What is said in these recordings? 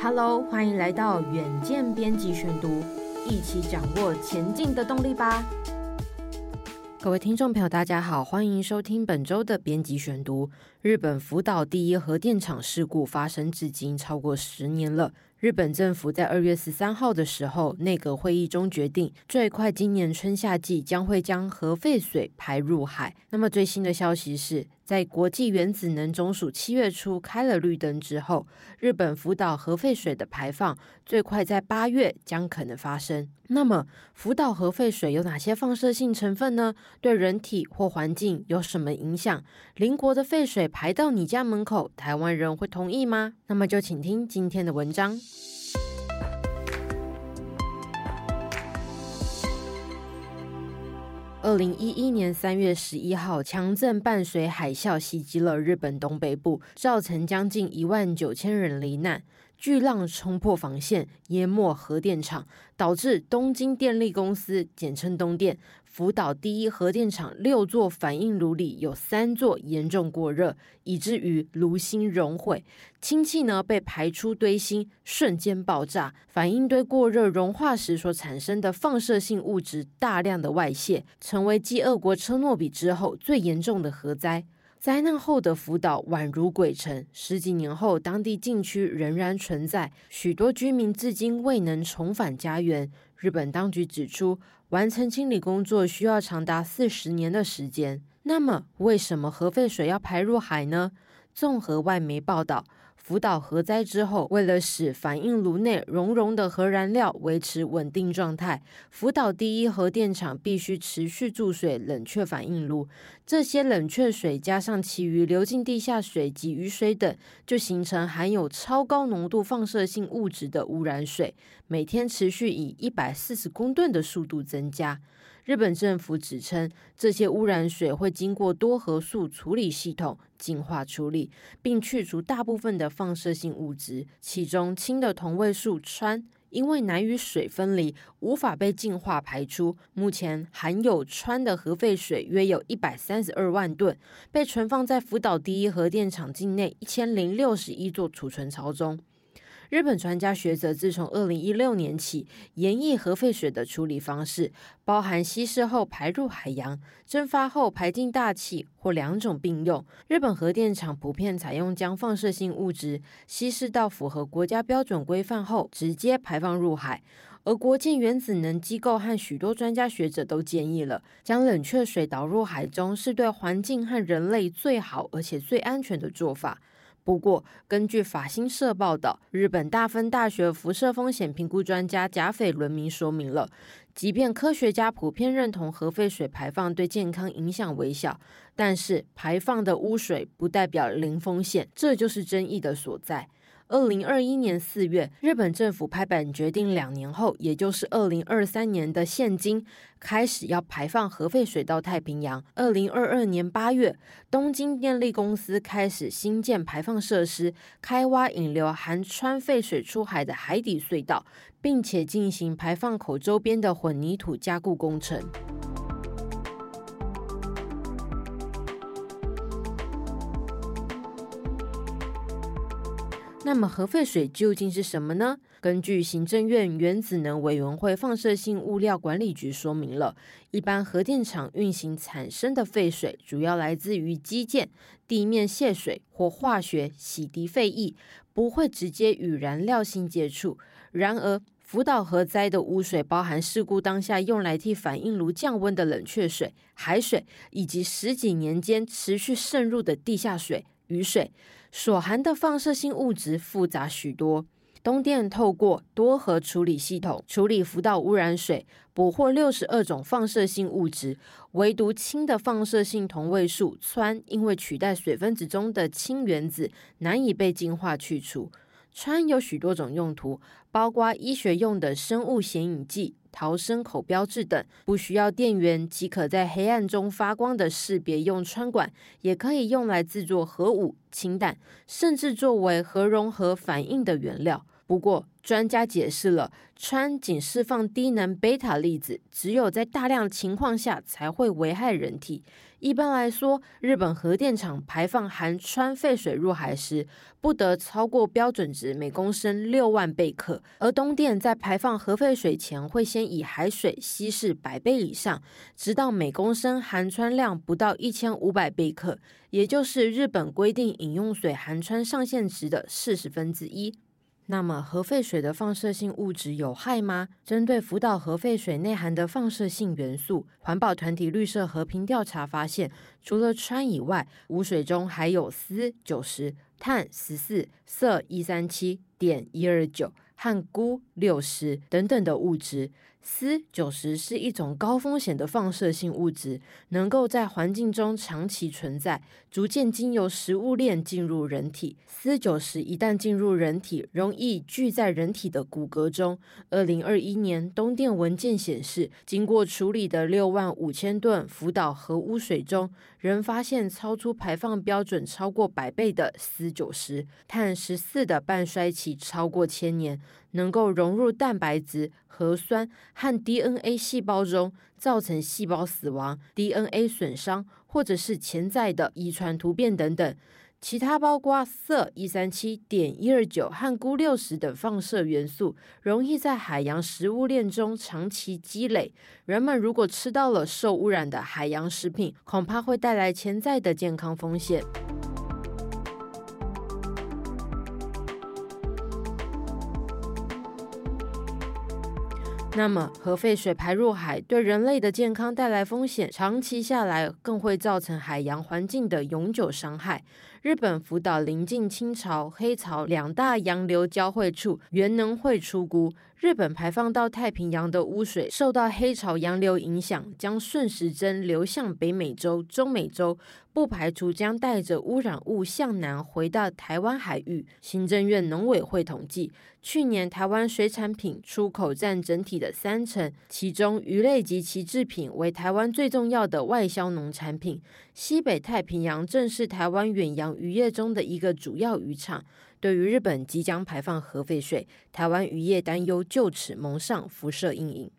Hello，欢迎来到远见编辑选读，一起掌握前进的动力吧。各位听众朋友，大家好，欢迎收听本周的编辑选读。日本福岛第一核电厂事故发生至今超过十年了。日本政府在二月十三号的时候，内阁会议中决定，最快今年春夏季将会将核废水排入海。那么最新的消息是，在国际原子能总署七月初开了绿灯之后，日本福岛核废水的排放最快在八月将可能发生。那么，福岛核废水有哪些放射性成分呢？对人体或环境有什么影响？邻国的废水排到你家门口，台湾人会同意吗？那么就请听今天的文章。二零一一年三月十一号，强震伴随海啸袭击了日本东北部，造成将近一万九千人罹难。巨浪冲破防线，淹没核电厂，导致东京电力公司（简称东电）福岛第一核电厂六座反应炉里有三座严重过热，以至于炉芯熔毁，氢气呢被排出堆芯，瞬间爆炸。反应堆过热融化时所产生的放射性物质大量的外泄，成为继俄国车诺比之后最严重的核灾。灾难后的福岛宛如鬼城，十几年后，当地禁区仍然存在，许多居民至今未能重返家园。日本当局指出，完成清理工作需要长达四十年的时间。那么，为什么核废水要排入海呢？综合外媒报道。福岛核灾之后，为了使反应炉内熔融的核燃料维持稳定状态，福岛第一核电厂必须持续注水冷却反应炉。这些冷却水加上其余流进地下水及雨水等，就形成含有超高浓度放射性物质的污染水，每天持续以一百四十公吨的速度增加。日本政府指称，这些污染水会经过多核素处理系统净化处理，并去除大部分的放射性物质，其中氢的同位素氚，因为难与水分离，无法被净化排出。目前含有氚的核废水约有一百三十二万吨，被存放在福岛第一核电厂境内一千零六十一座储存槽中。日本专家学者自从二零一六年起，研议核废水的处理方式，包含稀释后排入海洋、蒸发后排进大气，或两种并用。日本核电厂普遍采用将放射性物质稀释到符合国家标准规范后，直接排放入海。而国际原子能机构和许多专家学者都建议了，将冷却水导入海中，是对环境和人类最好而且最安全的做法。不过，根据法新社报道，日本大分大学辐射风险评估专家甲斐伦明说明了，即便科学家普遍认同核废水排放对健康影响微小，但是排放的污水不代表零风险，这就是争议的所在。二零二一年四月，日本政府拍板决定，两年后，也就是二零二三年的现今，开始要排放核废水到太平洋。二零二二年八月，东京电力公司开始新建排放设施，开挖引流含氚废水出海的海底隧道，并且进行排放口周边的混凝土加固工程。那么核废水究竟是什么呢？根据行政院原子能委员会放射性物料管理局说明了，一般核电厂运行产生的废水主要来自于基建、地面泄水或化学洗涤废液，不会直接与燃料性接触。然而，福岛核灾的污水包含事故当下用来替反应炉降温的冷却水、海水，以及十几年间持续渗入的地下水。雨水所含的放射性物质复杂许多。东电透过多核处理系统处理福岛污染水，捕获六十二种放射性物质，唯独氢的放射性同位素氚，因为取代水分子中的氢原子，难以被净化去除。氚有许多种用途，包括医学用的生物显影剂。逃生口标志等，不需要电源即可在黑暗中发光的识别用穿管，也可以用来制作核武、氢弹，甚至作为核融合反应的原料。不过，专家解释了，氚仅释放低能贝塔粒子，只有在大量情况下才会危害人体。一般来说，日本核电厂排放含氚废水入海时，不得超过标准值每公升六万贝克。而东电在排放核废水前，会先以海水稀释百倍以上，直到每公升含氚量不到一千五百贝克，也就是日本规定饮用水含氚上限值的四十分之一。那么，核废水的放射性物质有害吗？针对福岛核废水内含的放射性元素，环保团体绿色和平调查发现，除了氚以外，污水中还有锶九十、碳十四、铯一三七碘一二九和钴六十等等的物质。鍶九十是一种高风险的放射性物质，能够在环境中长期存在，逐渐经由食物链进入人体。鍶九十一旦进入人体，容易聚在人体的骨骼中。二零二一年东电文件显示，经过处理的六万五千吨福岛核污水中，仍发现超出排放标准超过百倍的鍶九十。碳十四的半衰期超过千年。能够融入蛋白质、核酸和 DNA 细胞中，造成细胞死亡、DNA 损伤，或者是潜在的遗传突变等等。其他包括铯一三七、碘一二九和钴六十等放射元素，容易在海洋食物链中长期积累。人们如果吃到了受污染的海洋食品，恐怕会带来潜在的健康风险。那么，核废水排入海对人类的健康带来风险，长期下来更会造成海洋环境的永久伤害。日本福岛临近清朝、黑潮两大洋流交汇处，原能会出估。日本排放到太平洋的污水受到黑潮洋流影响，将顺时针流向北美洲、中美洲，不排除将带着污染物向南回到台湾海域。行政院农委会统计，去年台湾水产品出口占整体的三成，其中鱼类及其制品为台湾最重要的外销农产品。西北太平洋正是台湾远洋渔业中的一个主要渔场。对于日本即将排放核废水，台湾渔业担忧就此蒙上辐射阴影。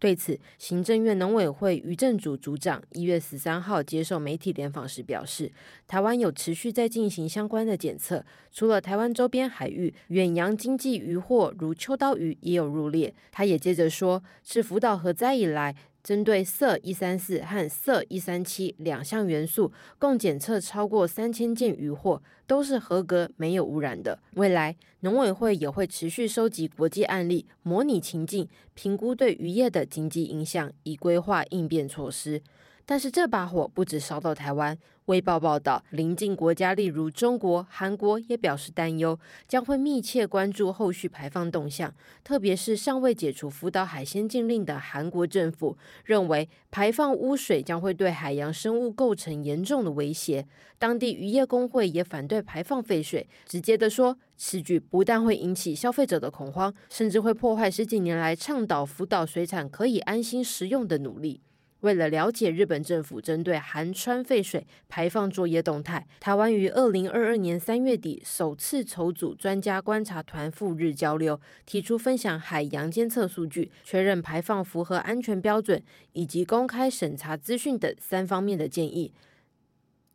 对此，行政院农委会渔政组组长一月十三号接受媒体联访时表示，台湾有持续在进行相关的检测，除了台湾周边海域，远洋经济渔获如秋刀鱼也有入列。他也接着说，自福岛核灾以来。针对铯一三四和铯一三七两项元素，共检测超过三千件渔获，都是合格、没有污染的。未来农委会也会持续收集国际案例，模拟情境，评估对渔业的经济影响，以规划应变措施。但是这把火不止烧到台湾。《微报》报道，邻近国家例如中国、韩国也表示担忧，将会密切关注后续排放动向。特别是尚未解除福岛海鲜禁令的韩国政府，认为排放污水将会对海洋生物构成严重的威胁。当地渔业工会也反对排放废水，直接的说，此举不但会引起消费者的恐慌，甚至会破坏十几年来倡导福岛水产可以安心食用的努力。为了了解日本政府针对含氚废水排放作业动态，台湾于二零二二年三月底首次筹组专家观察团赴日交流，提出分享海洋监测数据、确认排放符合安全标准以及公开审查资讯等三方面的建议。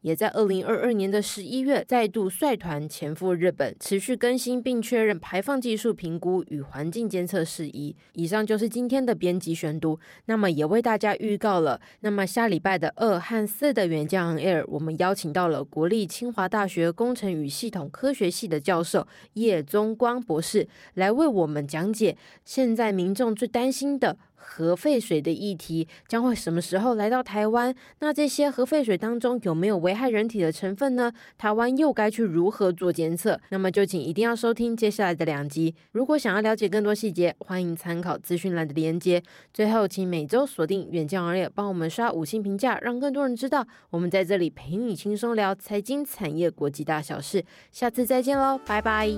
也在二零二二年的十一月，再度率团前赴日本，持续更新并确认排放技术评估与环境监测事宜。以上就是今天的编辑选读，那么也为大家预告了，那么下礼拜的二和四的远见 on air，我们邀请到了国立清华大学工程与系统科学系的教授叶宗光博士，来为我们讲解现在民众最担心的。核废水的议题将会什么时候来到台湾？那这些核废水当中有没有危害人体的成分呢？台湾又该去如何做监测？那么就请一定要收听接下来的两集。如果想要了解更多细节，欢迎参考资讯栏的连接。最后，请每周锁定远见 on air，帮我们刷五星评价，让更多人知道我们在这里陪你轻松聊财经、产业、国际大小事。下次再见喽，拜拜。